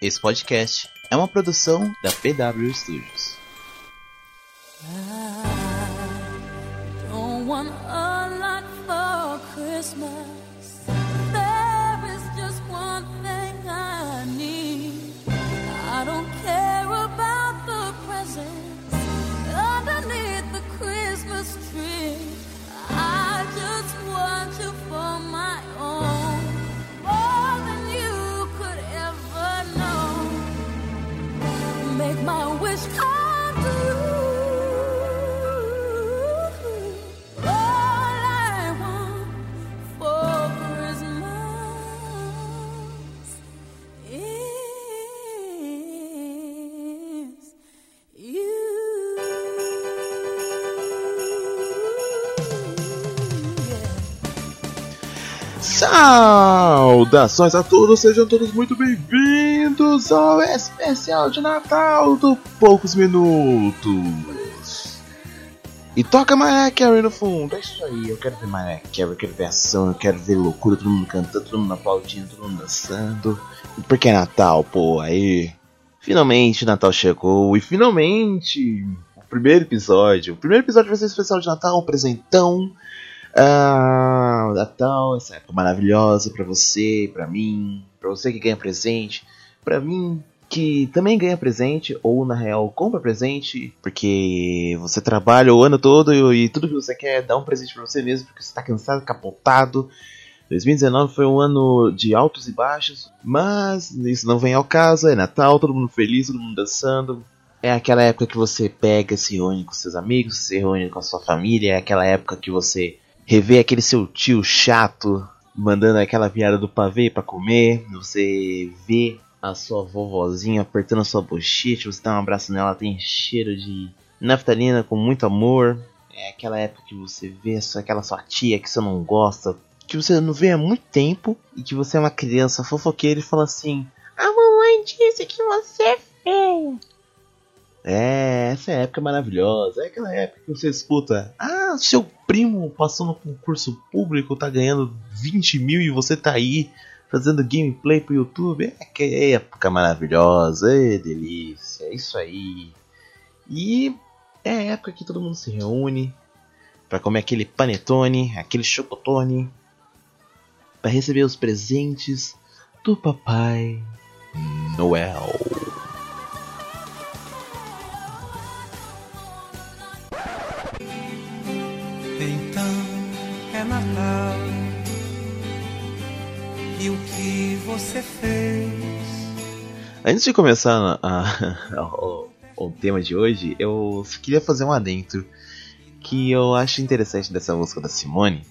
Esse podcast é uma produção da PW Studios. Saudações a todos, sejam todos muito bem-vindos ao especial de Natal do Poucos Minutos. E toca Mariah Carey no fundo, é isso aí, eu quero ver Mariah Carey, eu quero ver ação, eu quero ver loucura, todo mundo cantando, todo mundo aplaudindo, todo mundo dançando. Porque é Natal, pô, aí. Finalmente Natal chegou e finalmente o primeiro episódio, o primeiro episódio vai ser especial de Natal, um presentão. Natal, essa época maravilhosa pra você, pra mim, pra você que ganha presente, pra mim que também ganha presente, ou na real compra presente, porque você trabalha o ano todo e, e tudo que você quer é dar um presente pra você mesmo, porque você tá cansado, capotado. 2019 foi um ano de altos e baixos, mas isso não vem ao caso, é Natal, todo mundo feliz, todo mundo dançando, é aquela época que você pega, se reúne com seus amigos, se reúne com a sua família, é aquela época que você revê aquele seu tio chato mandando aquela piada do pavê pra comer, você vê a sua vovozinha apertando a sua bochecha, você dá um abraço nela, ela tem cheiro de naftalina com muito amor. É aquela época que você vê só aquela sua tia que você não gosta, que você não vê há muito tempo e que você é uma criança fofoqueira e fala assim: A mamãe disse que você é feio. É, essa é a época maravilhosa. É aquela época que você escuta: Ah, seu primo passou no concurso público, tá ganhando 20 mil e você tá aí fazendo gameplay pro YouTube. É que época maravilhosa, é delícia, é isso aí. E é a época que todo mundo se reúne para comer aquele panetone, aquele chocotone, para receber os presentes do Papai Noel. Você fez? Antes de começar a- a- o, o tema de hoje, eu queria fazer um adentro que eu acho interessante dessa música da Simone,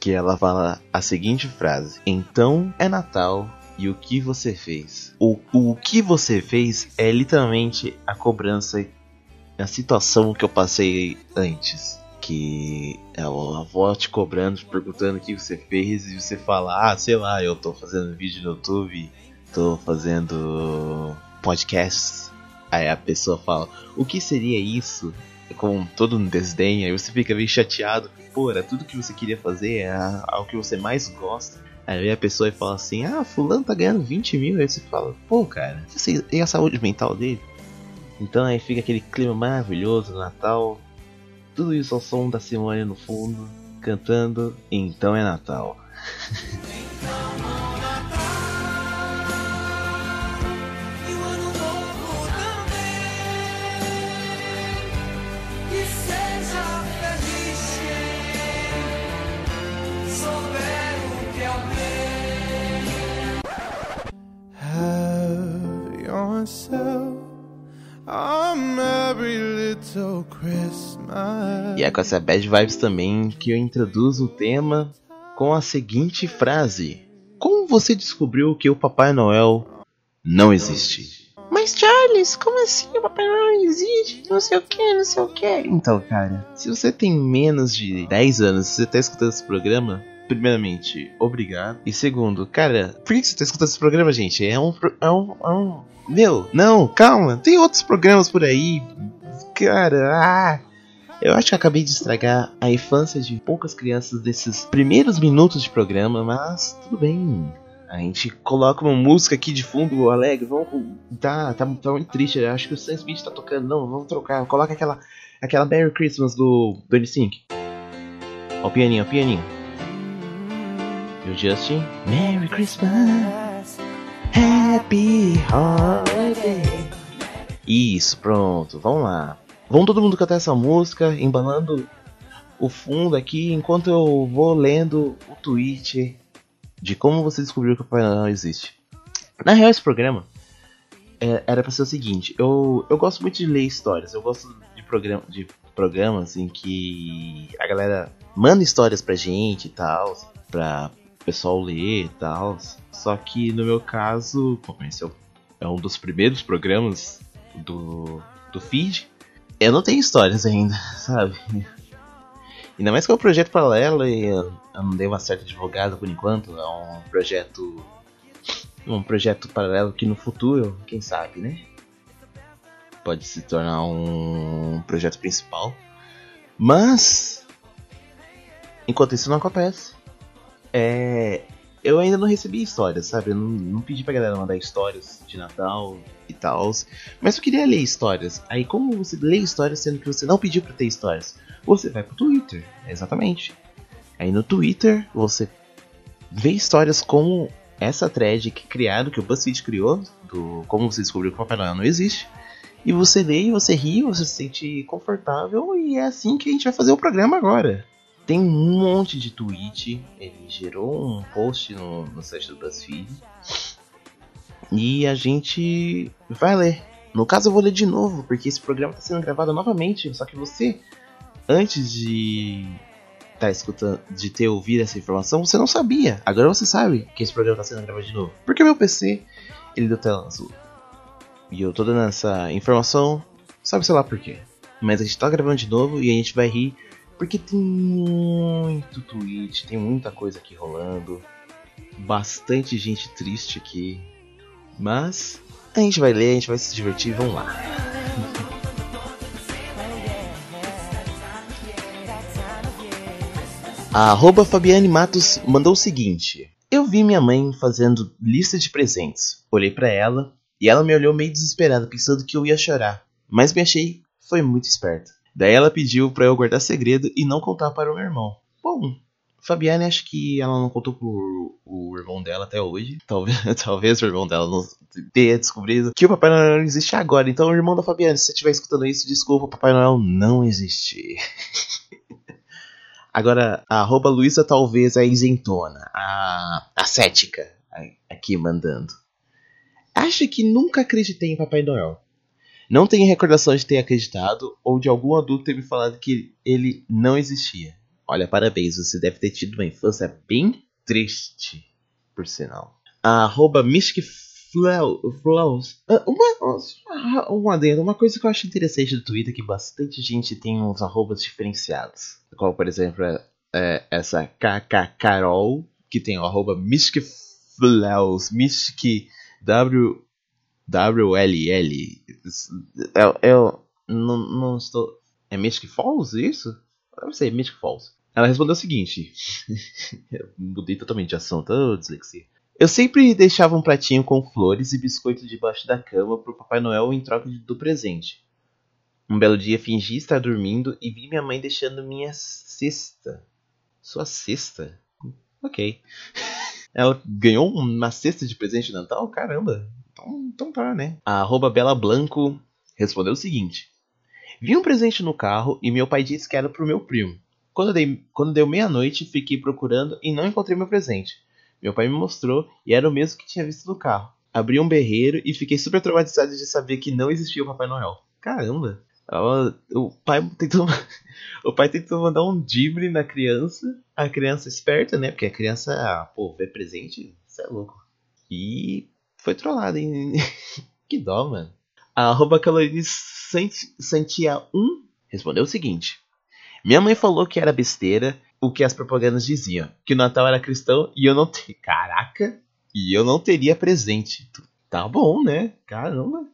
que ela fala a seguinte frase: Então é Natal e o que você fez? O, o que você fez é literalmente a cobrança, a situação que eu passei antes. Que é a avó te cobrando, te perguntando o que você fez, e você fala, ah, sei lá, eu tô fazendo vídeo no YouTube, tô fazendo podcasts. Aí a pessoa fala, o que seria isso? Com todo um desdém, aí você fica meio chateado, pô, era tudo que você queria fazer, é algo que você mais gosta. Aí a pessoa fala assim, ah, fulano tá ganhando 20 mil, aí você fala, pô, cara, e a saúde mental dele? Então aí fica aquele clima maravilhoso do Natal, tudo isso ao som da Simone no fundo, cantando, então é Natal. E é com essa bad vibes também que eu introduzo o tema com a seguinte frase: Como você descobriu que o Papai Noel não existe? Mas Charles, como assim o Papai Noel não existe? Não sei o que, não sei o que. Então, cara, se você tem menos de 10 anos, se você tá escutando esse programa, primeiramente, obrigado. E segundo, cara, por que você tá escutando esse programa, gente? É um. É um, é um meu, não, calma, tem outros programas por aí. Cara, ah. Eu acho que acabei de estragar a infância de poucas crianças desses primeiros minutos de programa, mas tudo bem. A gente coloca uma música aqui de fundo alegre, vamos. Tá, tá, tá muito triste, eu acho que o Sam Smith tá tocando. Não, vamos trocar. Coloca aquela, aquela Merry Christmas do, do NSYNC. Ó o pianinho, ó o pianinho. E o Justin. Merry Christmas. Happy Holiday. Isso, pronto, vamos lá. Vamos todo mundo cantar essa música, embalando o fundo aqui, enquanto eu vou lendo o tweet de como você descobriu que o Papai Noel existe. Na real, esse programa é, era pra ser o seguinte: eu, eu gosto muito de ler histórias, eu gosto de, programa, de programas em que a galera manda histórias pra gente e tal, pra pessoal ler e tal. Só que no meu caso, como esse é, é um dos primeiros programas do, do feed, eu não tenho histórias ainda, sabe? Ainda mais que é um projeto paralelo e eu não dei uma certa divulgada por enquanto. É um projeto. Um projeto paralelo que no futuro, quem sabe, né? Pode se tornar um projeto principal. Mas. Enquanto isso não acontece. É. Eu ainda não recebi histórias, sabe? Eu não, não pedi pra galera mandar histórias de Natal e tal. Mas eu queria ler histórias. Aí, como você lê histórias sendo que você não pediu pra ter histórias? Você vai pro Twitter, exatamente. Aí no Twitter você vê histórias como essa thread que criaram, que o BuzzFeed criou, do como você descobriu que o Papai Noel não existe. E você lê, você ri, você se sente confortável e é assim que a gente vai fazer o programa agora. Tem um monte de tweet, ele gerou um post no, no site do BuzzFeed. E a gente vai ler. No caso eu vou ler de novo, porque esse programa está sendo gravado novamente, só que você, antes de tá escutando, de ter ouvido essa informação, você não sabia. Agora você sabe que esse programa está sendo gravado de novo. Porque meu PC, ele deu tela azul. E eu tô dando essa informação, sabe sei lá por quê. Mas a gente tá gravando de novo e a gente vai rir, porque tem muito tweet, tem muita coisa aqui rolando. Bastante gente triste aqui. Mas a gente vai ler, a gente vai se divertir, vamos lá. A arroba Fabiane Matos mandou o seguinte: Eu vi minha mãe fazendo lista de presentes. Olhei pra ela e ela me olhou meio desesperada, pensando que eu ia chorar. Mas me achei foi muito esperta. Daí ela pediu pra eu guardar segredo e não contar para o meu irmão. Bom, Fabiane acho que ela não contou pro o irmão dela até hoje. Talvez, talvez o irmão dela não tenha descobrido que o Papai Noel não existe agora. Então, irmão da Fabiane, se você estiver escutando isso, desculpa, Papai Noel não existe. Agora, a arroba Luísa talvez a isentona, a, a cética, aqui mandando. Acho que nunca acreditei em Papai Noel. Não tenho recordação de ter acreditado ou de algum adulto ter me falado que ele não existia. Olha, parabéns, você deve ter tido uma infância bem triste, por sinal. Arroba Mystic. Ah, Uma, um adendo, uma coisa que eu acho interessante do Twitter é que bastante gente tem uns arrobas diferenciados. Como, por exemplo, é, é essa KK Carol, que tem o arroba Mystic Mystic W WLL. Eu, eu não, não estou. É Mystic Falls isso? Deve ser Mystic Falls. Ela respondeu o seguinte: Eu mudei totalmente de assunto, ô dislexia. Eu sempre deixava um pratinho com flores e biscoito debaixo da cama pro Papai Noel em troca do presente. Um belo dia fingi estar dormindo e vi minha mãe deixando minha cesta. Sua cesta? Ok. Ela ganhou uma cesta de presente de Natal? Caramba. Então, então tá, né? A arroba Bela Blanco respondeu o seguinte. Vi um presente no carro e meu pai disse que era pro meu primo. Quando, dei, quando deu meia-noite, fiquei procurando e não encontrei meu presente. Meu pai me mostrou e era o mesmo que tinha visto no carro. Abri um berreiro e fiquei super traumatizado de saber que não existia o Papai Noel. Caramba! O pai tentou, o pai tentou mandar um dibre na criança. A criança esperta, né? Porque a criança, pô, vê presente, isso é louco. E foi trollada, hein? que dó, mano. A arroba Caroline Sant- Santia 1 respondeu o seguinte. Minha mãe falou que era besteira o que as propagandas diziam. Que o Natal era cristão e eu não teria. Caraca! E eu não teria presente. Tá bom, né? Caramba.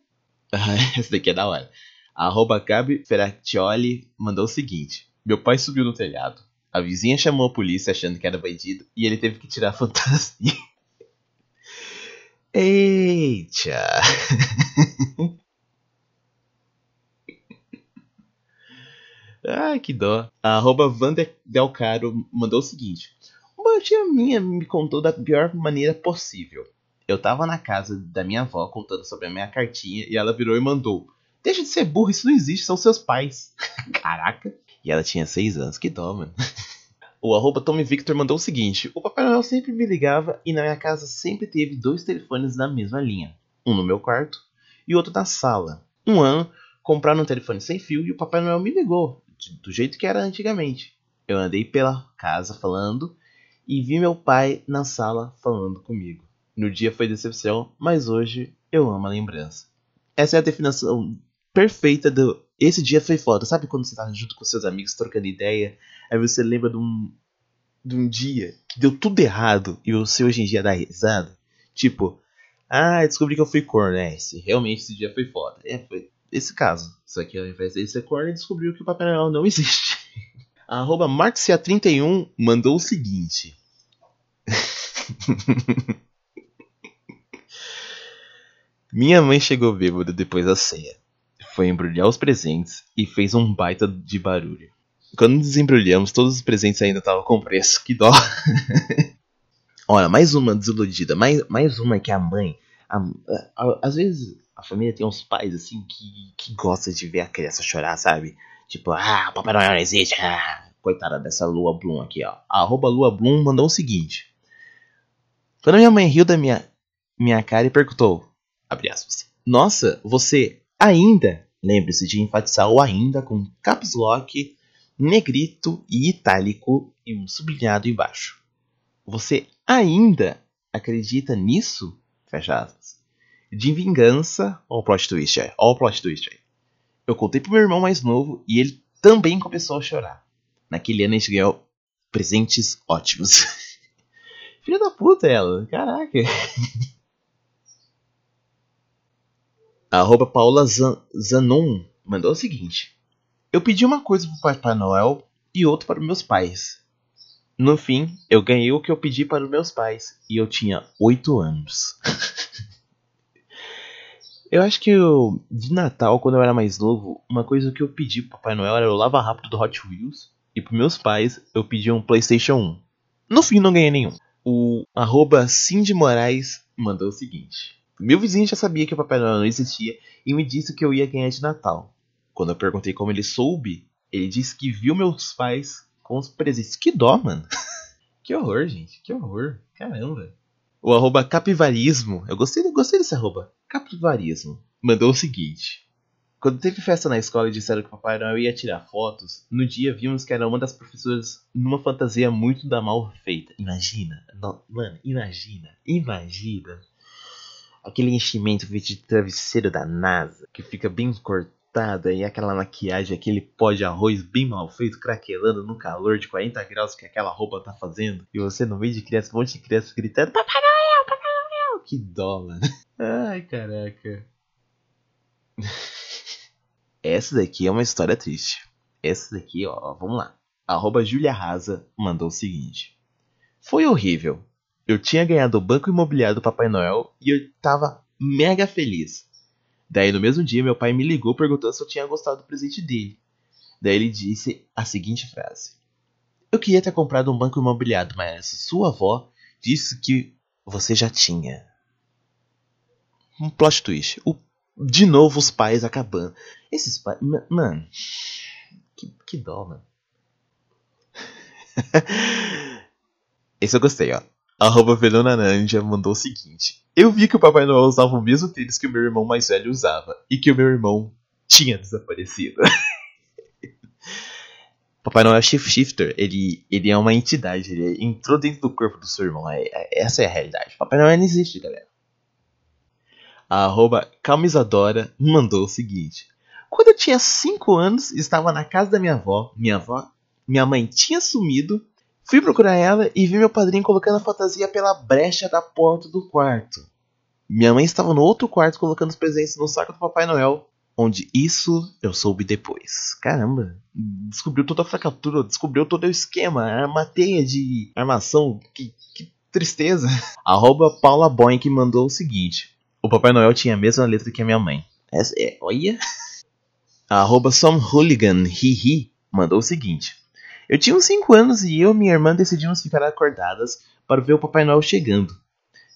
Essa daqui é da hora. A arroba Gabi Ferraccioli mandou o seguinte. Meu pai subiu no telhado. A vizinha chamou a polícia achando que era bandido e ele teve que tirar a fantasia. Eita! Ai, que dó. A arroba Vanderdelcaro mandou o seguinte. Uma tia minha me contou da pior maneira possível. Eu tava na casa da minha avó contando sobre a minha cartinha e ela virou e mandou. Deixa de ser burro, isso não existe, são seus pais. Caraca. E ela tinha seis anos, que dó, mano. O arroba Tommy Victor mandou o seguinte: O Papai Noel sempre me ligava e na minha casa sempre teve dois telefones na mesma linha. Um no meu quarto e outro na sala. Um ano, compraram um telefone sem fio e o Papai Noel me ligou, do jeito que era antigamente. Eu andei pela casa falando e vi meu pai na sala falando comigo. No dia foi decepção, mas hoje eu amo a lembrança. Essa é a definição perfeita do. Esse dia foi foda. Sabe quando você tá junto com seus amigos trocando ideia? Aí você lembra de um, de um dia que deu tudo errado e você hoje em dia dá risada? Tipo, ah, descobri que eu fui corno. É, esse, realmente esse dia foi foda. É, foi esse caso. Só que ao invés de ser corno, ele descobriu que o Papai Noel não existe. A arroba Marxia31 mandou o seguinte. Minha mãe chegou bêbada depois da ceia. Foi embrulhar os presentes e fez um baita de barulho. Quando desembrulhamos, todos os presentes ainda estavam com preço. Que dó. Olha, mais uma desiludida. Mais, mais uma que a mãe. a- a- às vezes a família tem uns pais assim que, que gostam de ver a criança chorar, sabe? Tipo, ah, o Papai Noel não existe. Ah, coitada dessa Lua Bloom aqui, ó. A arroba Lua Bloom mandou o seguinte. Quando minha mãe riu da minha, minha cara e perguntou, abre aspas, Nossa, você ainda, lembre-se de enfatizar o ainda com caps lock, negrito e itálico e um sublinhado embaixo. Você ainda acredita nisso? Fecha aspas. De vingança, ó o plot twist aí, ó o plot twist aí. Eu contei pro meu irmão mais novo e ele também começou a chorar. Naquele ano a gente ganhou presentes ótimos. Filha da puta ela, caraca. Arroba Paula Zan Zanon mandou o seguinte. Eu pedi uma coisa pro Papai Noel e outra para meus pais. No fim, eu ganhei o que eu pedi para os meus pais e eu tinha 8 anos. eu acho que eu, de Natal, quando eu era mais novo, uma coisa que eu pedi pro Papai Noel era o lava rápido do Hot Wheels e pros meus pais eu pedi um PlayStation 1. No fim, não ganhei nenhum. O arroba Cindy Moraes mandou o seguinte. Meu vizinho já sabia que o Papai Noel não existia e me disse que eu ia ganhar de Natal. Quando eu perguntei como ele soube, ele disse que viu meus pais com os presentes. Que dó, mano. que horror, gente. Que horror. Caramba. O arroba capivarismo. Eu gostei, gostei desse arroba. Capivarismo. Mandou o seguinte. Quando teve festa na escola e disseram que o Papai Noel ia tirar fotos, no dia vimos que era uma das professoras numa fantasia muito da mal feita. Imagina. No- mano, imagina. Imagina. Aquele enchimento feito de travesseiro da NASA, que fica bem cortado, e aquela maquiagem, aquele pó de arroz bem mal feito, craquelando no calor de 40 graus que aquela roupa tá fazendo, e você no meio de criança, um monte de criança gritando: Papai Noel, Papai Noel! Que dó, mano. Ai, caraca. Essa daqui é uma história triste. Essa daqui, ó, vamos lá. Arroba Julia Rasa mandou o seguinte. Foi horrível. Eu tinha ganhado o banco imobiliário do Papai Noel e eu tava mega feliz. Daí no mesmo dia meu pai me ligou perguntando se eu tinha gostado do presente dele. Daí ele disse a seguinte frase: Eu queria ter comprado um banco imobiliário, mas sua avó disse que você já tinha. Um plot twist. O- de novo os pais acabando. Esses pais. ma- Mano. Que, que dó, mano. Esse eu gostei, ó. Arroba Nanja mandou o seguinte. Eu vi que o Papai Noel usava o mesmo tênis que o meu irmão mais velho usava. E que o meu irmão tinha desaparecido. Papai Noel é Shift Shifter. Ele, ele é uma entidade. Ele entrou dentro do corpo do seu irmão. É- é- essa é a realidade. Papai Noel não existe, galera. A arroba Camisadora mandou o seguinte. Quando eu tinha 5 anos, estava na casa da minha avó. Minha avó, minha mãe tinha sumido. Fui procurar ela e vi meu padrinho colocando a fantasia pela brecha da porta do quarto. Minha mãe estava no outro quarto colocando os presentes no saco do Papai Noel. Onde isso eu soube depois. Caramba, descobriu toda a fracatura, descobriu todo o esquema, uma teia de armação que, que tristeza. Arroba Paula Boink mandou o seguinte. O Papai Noel tinha a mesma letra que a minha mãe. Essa é, olha. Arroba Some Hooligan mandou o seguinte. Eu tinha uns 5 anos e eu e minha irmã decidimos ficar acordadas para ver o Papai Noel chegando.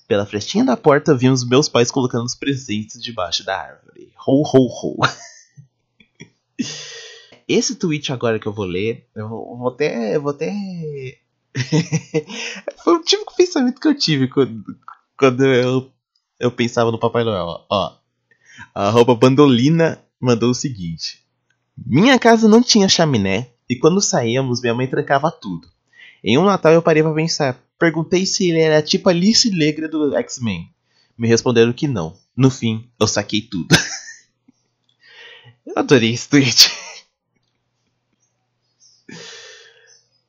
Pela frestinha da porta vimos meus pais colocando os presentes debaixo da árvore. Ho, ho, ho. Esse tweet agora que eu vou ler, eu vou, até. Eu vou até. Foi o típico pensamento que eu tive quando, quando eu, eu pensava no Papai Noel. Ó, a roupa Bandolina mandou o seguinte: Minha casa não tinha chaminé e quando saíamos, minha mãe trancava tudo. Em um Natal eu parei pra pensar. Perguntei se ele era tipo Alice Negra do X-Men. Me responderam que não. No fim, eu saquei tudo. eu adorei esse tweet.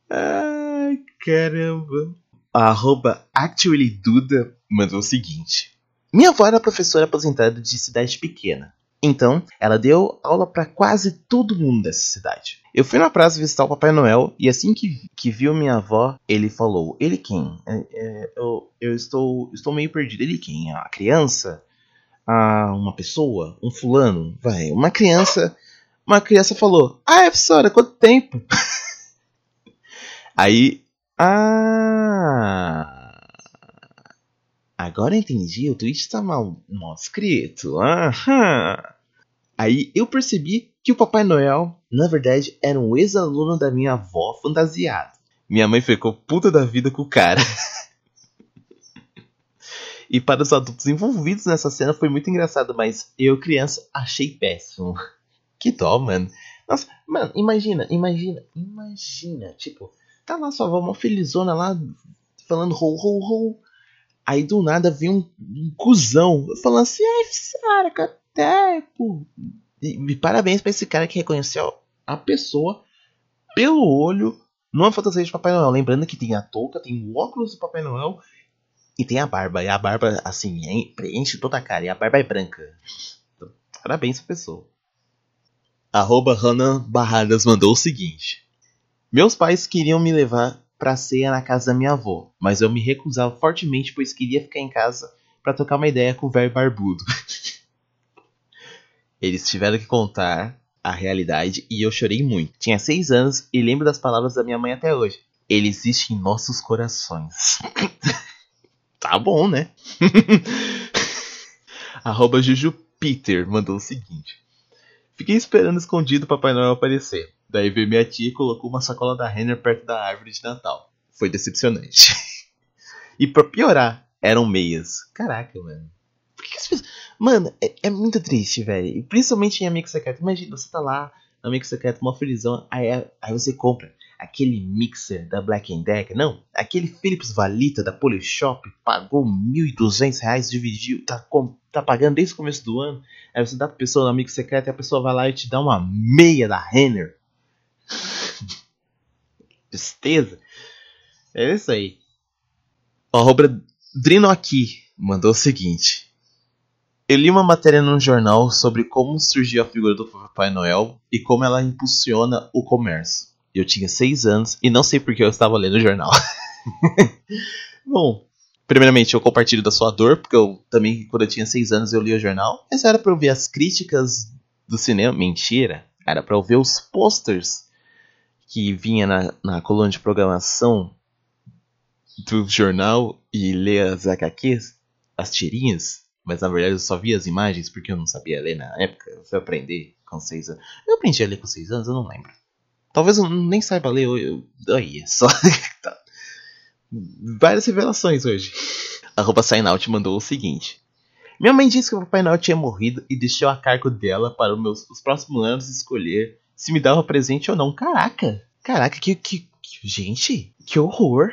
Ai, caramba. A arroba ActuallyDuda mandou o seguinte. Minha avó era professora aposentada de cidade pequena. Então, ela deu aula para quase todo mundo dessa cidade. Eu fui na praça visitar o Papai Noel e assim que, que viu minha avó, ele falou: Ele quem? É, é, eu, eu estou, estou meio perdido. Ele quem? A criança? A uma pessoa? Um fulano? Vai, uma criança. Uma criança falou: Ah, é professora, quanto tempo? Aí. Ah. Agora entendi, o tweet tá mal, mal escrito. Aham. Aí eu percebi que o Papai Noel, na verdade, era um ex-aluno da minha avó fantasiado. Minha mãe ficou puta da vida com o cara. e para os adultos envolvidos nessa cena foi muito engraçado, mas eu, criança, achei péssimo. Que dó, mano. Nossa, mano, imagina, imagina, imagina. Tipo, tá lá sua avó, uma felizona lá, falando ho, ho, ho. Aí do nada vem um, um cuzão falando assim, ai, Sara, quanto tempo? E, e parabéns pra esse cara que reconheceu a pessoa pelo olho numa fantasia de Papai Noel. Lembrando que tem a touca, tem o óculos do Papai Noel e tem a barba. E a barba, assim, en- preenche toda a cara. E a barba é branca. Então, parabéns pra pessoa. Arroba Hannah Barradas mandou o seguinte. Meus pais queriam me levar pra ceia na casa da minha avó, mas eu me recusava fortemente pois queria ficar em casa pra trocar uma ideia com o velho barbudo. Eles tiveram que contar a realidade e eu chorei muito. Tinha seis anos e lembro das palavras da minha mãe até hoje. Ele existe em nossos corações. tá bom, né? Arroba Juju Peter mandou o seguinte. Fiquei esperando escondido o Papai Noel aparecer. Daí veio minha tia e colocou uma sacola da Renner perto da árvore de Natal. Foi decepcionante. e pra piorar, eram meias. Caraca, mano. Por que, que as pessoas. Mano, é, é muito triste, velho. Principalmente em Amigo Secreto. Imagina, você tá lá Amigo Secreto, uma felizão. Aí, aí você compra aquele mixer da Black Decker. Não, aquele Philips Valita da Polishop. Pagou 1.200 reais, dividiu. Tá, com, tá pagando desde o começo do ano. Aí você dá pra pessoa Amigo Secreto e a pessoa vai lá e te dá uma meia da Renner. Tristeza. É isso aí. O arroba Drino aqui mandou o seguinte. Eu li uma matéria num jornal sobre como surgiu a figura do Papai Noel e como ela impulsiona o comércio. Eu tinha seis anos e não sei por que eu estava lendo o jornal. Bom, primeiramente eu compartilho da sua dor, porque eu também, quando eu tinha seis anos, eu li o jornal. Mas era pra eu ver as críticas do cinema. Mentira. Era pra eu ver os posters que vinha na, na coluna de programação do jornal e ler as HQs, as tirinhas. Mas na verdade eu só via as imagens porque eu não sabia ler na época. Eu fui aprender com 6 anos. Eu aprendi a ler com 6 anos, eu não lembro. Talvez eu nem saiba ler. Eu, eu, aí, é só. Várias revelações hoje. A roupa mandou o seguinte. Minha mãe disse que o Papai Noel tinha morrido e deixou a cargo dela para os, meus, os próximos anos escolher se me dava presente ou não. Caraca! Caraca, que. que, que gente! Que horror!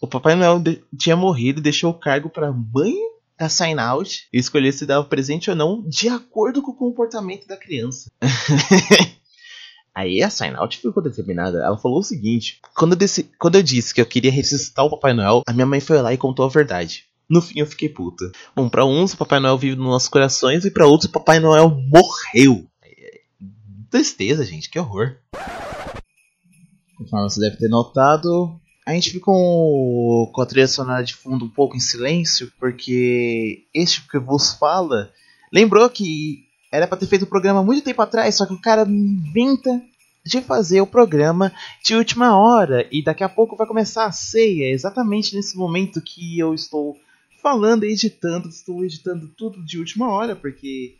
O Papai Noel tinha morrido e deixou o cargo para mãe da Sign Out e escolher se dava presente ou não de acordo com o comportamento da criança. Aí a Sign Out ficou determinada. Ela falou o seguinte: quando eu, disse, quando eu disse que eu queria ressuscitar o Papai Noel, a minha mãe foi lá e contou a verdade. No fim eu fiquei puta. Bom, pra uns o Papai Noel vive nos nossos corações e pra outros o Papai Noel morreu. Tristeza, gente, que horror. Conforme você deve ter notado, a gente ficou com a trilha sonora de fundo um pouco em silêncio, porque este que vos fala lembrou que era pra ter feito o programa muito tempo atrás, só que o cara inventa de fazer o programa de última hora e daqui a pouco vai começar a ceia, exatamente nesse momento que eu estou falando e editando, estou editando tudo de última hora, porque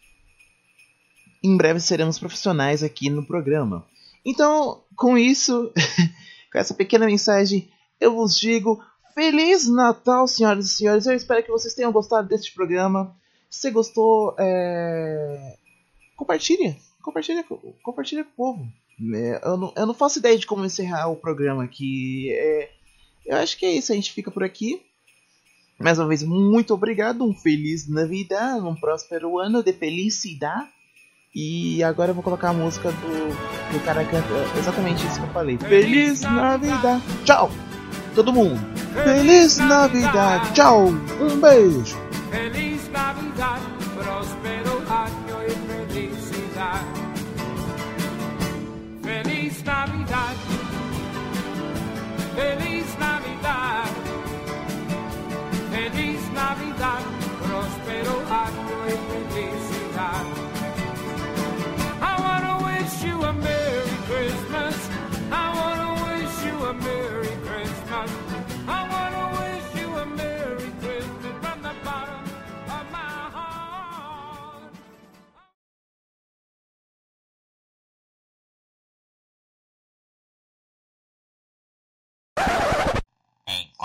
em breve seremos profissionais aqui no programa. Então, com isso, com essa pequena mensagem, eu vos digo Feliz Natal, senhoras e senhores. Eu espero que vocês tenham gostado deste programa. Se gostou, é... compartilha. Compartilha, com- compartilha com o povo. É, Eu não, eu não faço ideia de como encerrar o programa aqui. É, eu acho que é isso. A gente fica por aqui. Mais uma vez, muito obrigado. Um feliz Navidad. Um próspero ano de felicidade. E agora eu vou colocar a música do, do cara que canta exatamente isso que eu falei. Feliz Navidad. Tchau. Todo mundo. Feliz Navidad. Tchau. Um beijo. Feliz Navidad, próspero año y felicidad. Feliz Navidad, feliz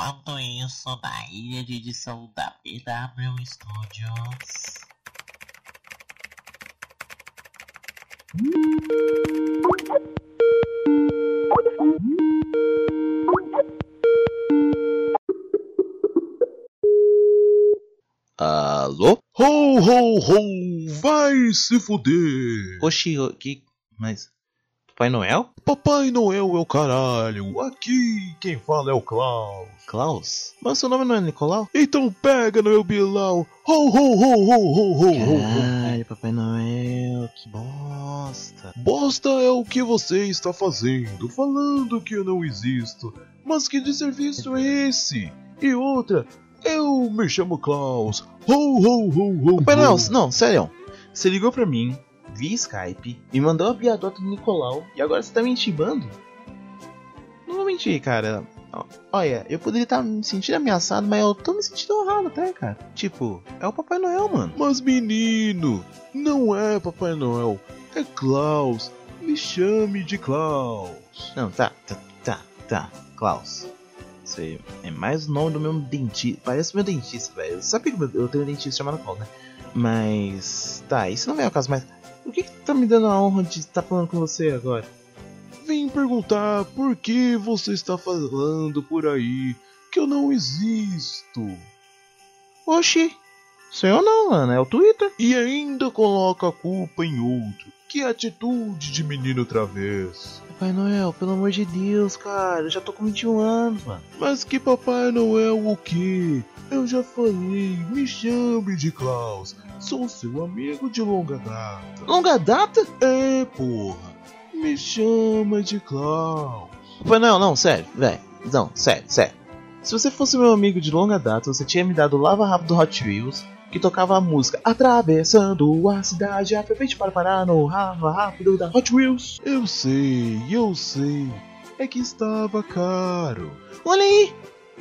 Enquanto isso, na ilha de edição da PW Studios. Alô? Ho, ho, ho! Vai se fuder! Oxi, o- que. Mas. Papai Noel? Papai Noel é o caralho! Aqui quem fala é o Klaus! Klaus? Mas seu nome não é Nicolau? Então pega Noel Bilal! Ho, ho, ho, ho, ho, ho, ho, ho! Caralho, Papai Noel, que bosta. Bosta é o que você está fazendo, falando que eu não existo. Mas que de serviço é esse? E outra, eu me chamo Klaus. Ho, ho, ho, ho, Papai. Noel, não, sério. Você ligou pra mim via Skype, me mandou a piadota do Nicolau e agora você tá me intimando? Não vou mentir, cara. Olha, eu poderia estar me sentindo ameaçado, mas eu tô me sentindo honrado até, cara. Tipo, é o Papai Noel, mano. Mas menino, não é Papai Noel, é Klaus. Me chame de Klaus. Não, tá, tá, tá, tá. Klaus. Isso aí é mais o nome do meu dentista. Parece meu dentista, velho. Sabe que eu tenho um dentista chamado Klaus, né? Mas. Tá, isso não é o caso, mas. Por que, que tá me dando a honra de estar falando com você agora? Vim perguntar por que você está falando por aí que eu não existo. Oxi, sou eu não, mano, é o Twitter. E ainda coloca a culpa em outro. Que atitude de menino travesso. Papai Noel, pelo amor de Deus, cara, eu já tô com 21 anos, mano. Mas que Papai Noel o quê? Eu já falei, me chame de Klaus. Sou seu amigo de longa data. Longa data? É, porra. Me chama de Klaus. Papai Noel, não, sério, velho. Não, sério, sério. Se você fosse meu amigo de longa data, você tinha me dado o Lava Rápido do Hot Wheels, que tocava a música Atravessando a cidade, aproveite para parar no Lava Rápido da Hot Wheels. Eu sei, eu sei. É que estava caro. Olha aí,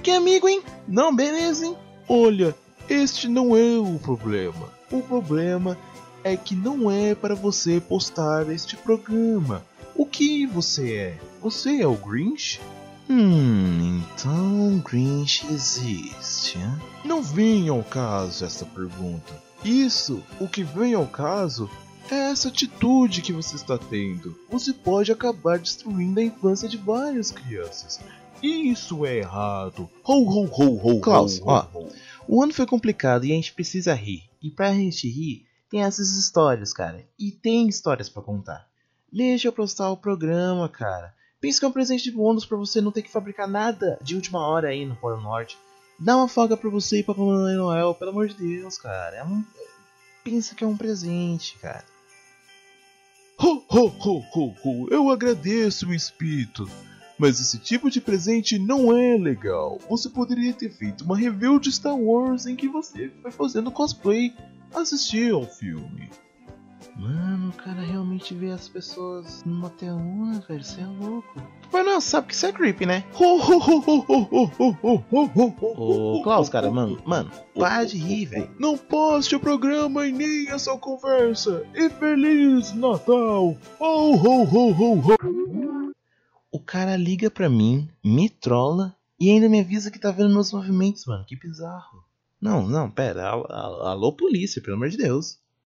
que amigo, hein? Não, beleza, hein? Olha, este não é o problema. O problema é que não é para você postar este programa. O que você é? Você é o Grinch? Hum, então Grinch existe, hein? Não vem ao caso essa pergunta. Isso, o que vem ao caso é essa atitude que você está tendo. Você pode acabar destruindo a infância de várias crianças. Isso é errado. Ho, ho, ho, ho, Klaus, ho, ó. ho, ho. O ano foi complicado e a gente precisa rir. E pra gente rir, tem essas histórias, cara. E tem histórias pra contar. Deixa eu postar o programa, cara. Pensa que é um presente de bônus pra você não ter que fabricar nada de última hora aí no Polo Norte. Dá uma folga pra você e pra Papai Noel, pelo amor de Deus, cara. É um... Pensa que é um presente, cara. Ho, ho, ho, ho, ho. Eu agradeço espírito. Mas esse tipo de presente não é legal. Você poderia ter feito uma review de Star Wars em que você foi fazendo cosplay assistir ao filme. Mano, o cara realmente vê as pessoas numa telona, velho. Você é louco. Mas não, sabe que isso é creepy, né? Ô, Klaus, cara, mano, mano, para de rir, velho. Não poste o programa e nem essa conversa. E Feliz Natal! Ho, ho, ho, ho, ho. O cara liga pra mim, me trola e ainda me avisa que tá vendo meus movimentos, mano. Que bizarro. Não, não, pera. al- al- Alô, polícia, pelo amor de Deus.